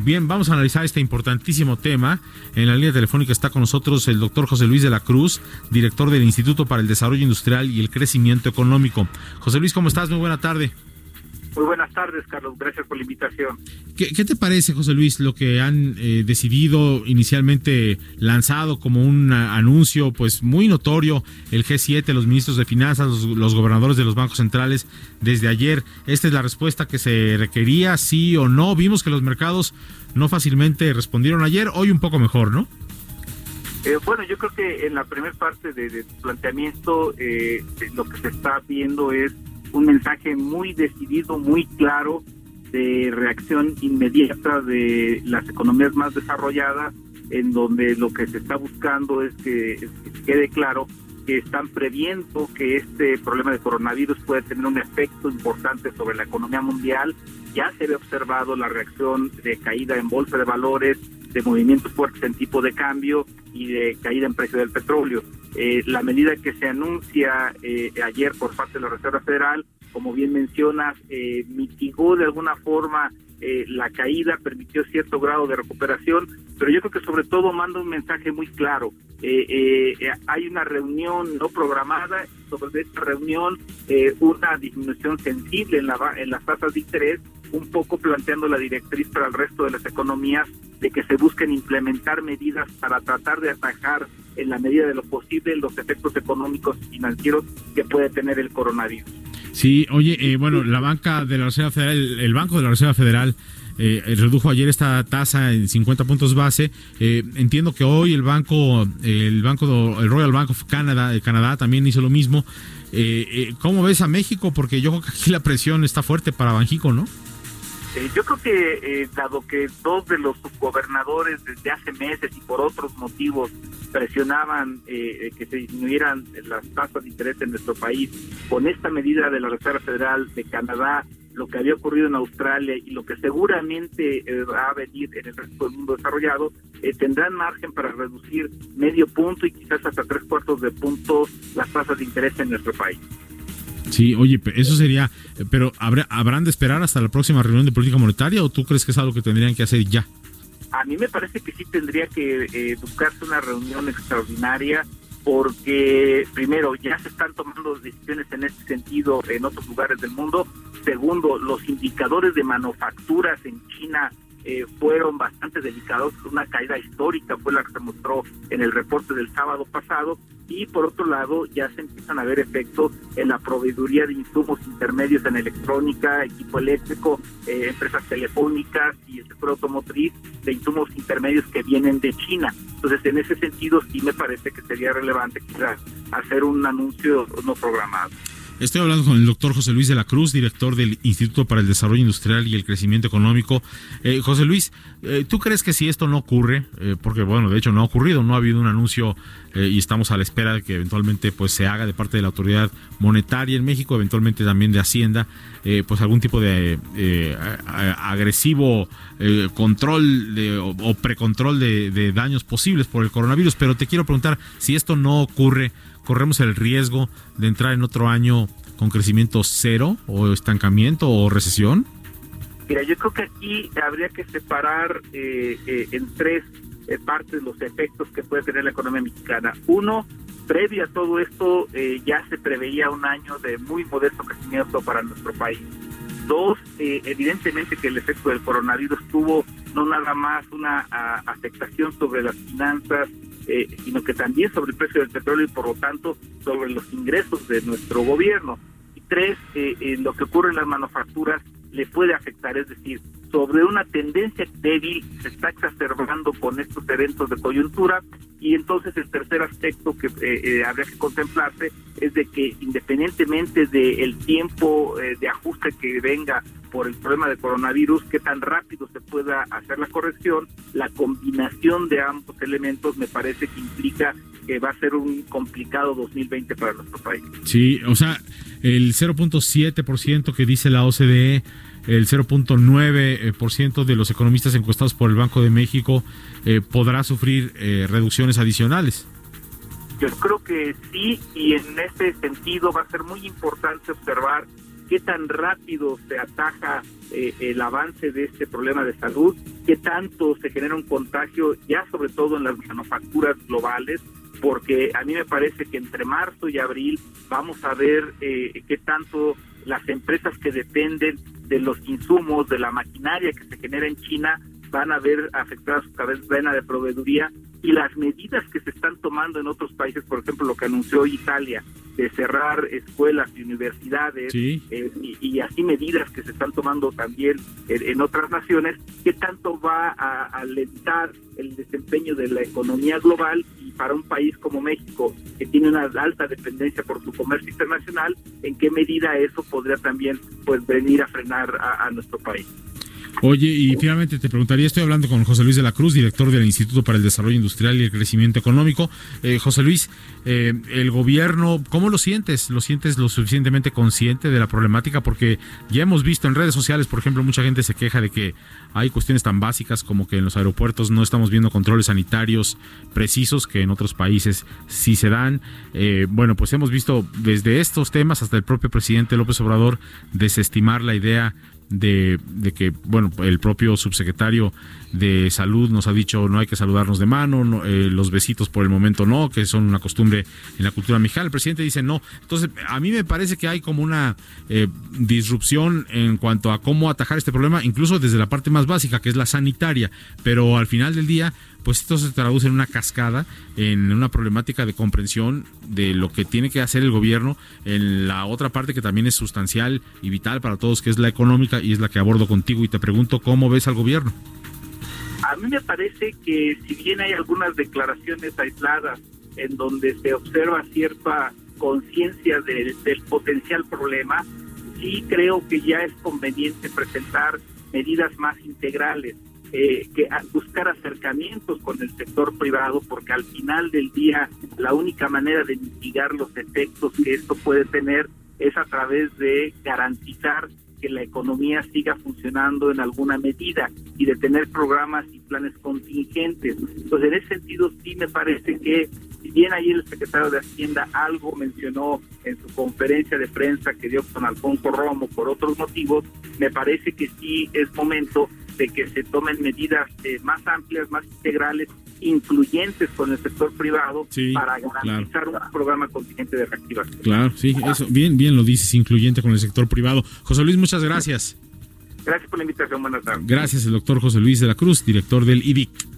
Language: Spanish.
Bien, vamos a analizar este importantísimo tema. En la línea telefónica está con nosotros el doctor José Luis de la Cruz, director del Instituto para el Desarrollo Industrial y el Crecimiento Económico. José Luis, ¿cómo estás? Muy buena tarde. Muy buenas tardes, Carlos. Gracias por la invitación. ¿Qué, te parece, José Luis, lo que han eh, decidido inicialmente lanzado como un anuncio pues muy notorio el G7, los ministros de finanzas, los, los, gobernadores de los bancos centrales desde ayer? Esta es la respuesta que se requería, sí o no. Vimos que los mercados no fácilmente respondieron ayer, hoy un poco mejor, ¿no? Eh, bueno, yo creo que en la primera parte de, de planteamiento eh, lo que se está viendo es un mensaje muy decidido, muy claro de reacción inmediata de las economías más desarrolladas, en donde lo que se está buscando es que, quede claro que están previendo que este problema de coronavirus puede tener un efecto importante sobre la economía mundial. Ya se ve observado la reacción de caída en bolsa de valores, de movimientos fuertes en tipo de cambio y de caída en precio del petróleo. Eh, la medida que se anuncia eh, ayer por parte de la Reserva Federal, como bien mencionas, eh, mitigó de alguna forma la caída, permitió cierto grado de recuperación, pero yo creo que sobre todo manda un mensaje muy claro. hay una reunión no programada, sobre esta reunión una disminución sensible en, la, en las tasas de interés, un poco planteando la directriz para el resto de las economías de que se busquen implementar medidas para tratar de atajar en la medida de lo posible los efectos económicos y financieros que puede tener el coronavirus. Sí, oye, eh, bueno, la banca de la Reserva Federal, el, Banco de la Reserva Federal eh, redujo ayer esta tasa en 50 puntos base. Eh, entiendo que hoy el banco, el banco, el Royal Bank of Canada, de Canadá también hizo lo mismo. ¿Cómo ves a México? Porque yo creo que aquí la presión está fuerte para Banjico, ¿no? Eh, yo creo que, eh, dado que dos de los subgobernadores desde hace meses y por otros motivos presionaban eh, que se disminuyeran las tasas de interés en nuestro país, con esta medida de la Reserva Federal de Canadá, lo que había ocurrido en Australia y lo que seguramente va a venir en el resto del mundo desarrollado, tendrán margen para reducir medio punto y quizás hasta tres cuartos de punto las tasas de interés en nuestro país. Sí, oye, eso sería, pero ¿habrán de esperar hasta la próxima reunión de política monetaria o tú crees que es algo que tendrían que hacer ya? A mí me parece que sí tendría que eh, buscarse una reunión extraordinaria porque primero ya se están tomando decisiones en este sentido en otros lugares del mundo. Segundo, los indicadores de manufacturas en China eh, fueron bastante delicados. Una caída histórica fue la que se mostró en el reporte del sábado pasado. Y por otro lado, ya se empiezan a ver efectos en la proveeduría de insumos intermedios en electrónica, equipo eléctrico, eh, empresas telefónicas y el sector automotriz de insumos intermedios que vienen de China. Entonces, en ese sentido, sí me parece que sería relevante quizás hacer un anuncio no programado. Estoy hablando con el doctor José Luis de la Cruz, director del Instituto para el Desarrollo Industrial y el Crecimiento Económico. Eh, José Luis, eh, ¿tú crees que si esto no ocurre, eh, porque bueno, de hecho no ha ocurrido, no ha habido un anuncio y estamos a la espera de que eventualmente pues se haga de parte de la autoridad monetaria en México, eventualmente también de Hacienda, pues algún tipo de agresivo control de, o, precontrol de daños posibles por el coronavirus? Pero te quiero preguntar, si esto no ocurre, corremos el riesgo de entrar en otro año con crecimiento cero o estancamiento o recesión? Mira, yo creo que aquí habría que separar eh, eh, en tres eh, partes los efectos que puede tener la economía mexicana. Uno, previo a todo esto ya se preveía un año de muy modesto crecimiento para nuestro país. Dos, evidentemente que el efecto del coronavirus tuvo no nada más una afectación sobre las finanzas eh, sino que también sobre el precio del petróleo y por lo tanto sobre los ingresos de nuestro gobierno. Y tres, eh, lo que ocurre en las manufacturas le puede afectar, es decir, sobre una tendencia débil se está exacerbando con estos eventos de coyuntura y entonces el tercer aspecto que eh, habría que contemplarse es de que independientemente del tiempo de ajuste que venga por el problema de coronavirus, qué tan rápido se pueda hacer la corrección, la combinación de ambos elementos me parece que implica que va a ser un complicado 2020 para nuestro país. Sí, o sea, el 0.7% que dice la OCDE, el 0.9% de los economistas encuestados por el Banco de México eh, podrá sufrir eh, reducciones adicionales. Yo creo que sí, y en ese sentido va a ser muy importante observar qué tan rápido se ataja eh, el avance de este problema de salud, qué tanto se genera un contagio ya sobre todo en las manufacturas globales, porque a mí me parece que entre marzo y abril vamos a ver eh, qué tanto las empresas que dependen de los insumos, de la maquinaria que se genera en China, van a ver afectada su cadena de proveeduría y las medidas que se están tomando en otros países, por ejemplo, lo que anunció Italia, de cerrar escuelas y universidades, eh, y, así medidas que se están tomando también en, otras naciones, ¿qué tanto va a alentar el desempeño de la economía global y para un país como México, que tiene una alta dependencia por su comercio internacional, en qué medida eso podría también pues venir a frenar a nuestro país? Oye, y finalmente te preguntaría, estoy hablando con José Luis de la Cruz, director del Instituto para el Desarrollo Industrial y el Crecimiento Económico. Eh, José Luis, eh, el gobierno, ¿cómo lo sientes? ¿Lo sientes lo suficientemente consciente de la problemática? Porque ya hemos visto en redes sociales, por ejemplo, mucha gente se queja de que hay cuestiones tan básicas como que en los aeropuertos no estamos viendo controles sanitarios precisos que en otros países sí se dan. Eh, bueno, pues hemos visto desde estos temas hasta el propio presidente López Obrador desestimar la idea de, que, bueno, el propio subsecretario de salud nos ha dicho no hay que saludarnos de mano, eh, los besitos por el momento no, que son una costumbre en la cultura mexicana. El presidente dice no. Entonces, a mí me parece que hay como una eh, disrupción en cuanto a cómo atajar este problema, incluso desde la parte más básica, que es la sanitaria. Pero al final del día, pues esto se traduce en una cascada, en una problemática de comprensión de lo que tiene que hacer el gobierno en la otra parte que también es sustancial y vital para todos, que es la económica y es la que abordo contigo y te pregunto cómo ves al gobierno. A mí me parece que si bien hay algunas declaraciones aisladas en donde se observa cierta conciencia del, potencial problema, sí creo que ya es conveniente presentar medidas más integrales, eh, que buscar acercamientos con el sector privado, porque al final del día la única manera de mitigar los efectos que esto puede tener es a través de garantizar que la economía siga funcionando en alguna medida y de tener programas y planes contingentes. Entonces, en ese sentido, sí me parece que, si bien ahí el secretario de Hacienda algo mencionó en su conferencia de prensa que dio con Alfonso Romo por otros motivos, me parece que sí es momento de que se tomen medidas eh, más amplias, más integrales incluyentes con el sector privado para garantizar un programa contingente de reactivación. Claro, sí, eso bien bien lo dices, incluyente con el sector privado. José Luis, muchas gracias. Gracias por la invitación, buenas tardes. Gracias, el doctor José Luis de la Cruz, director del IDIC.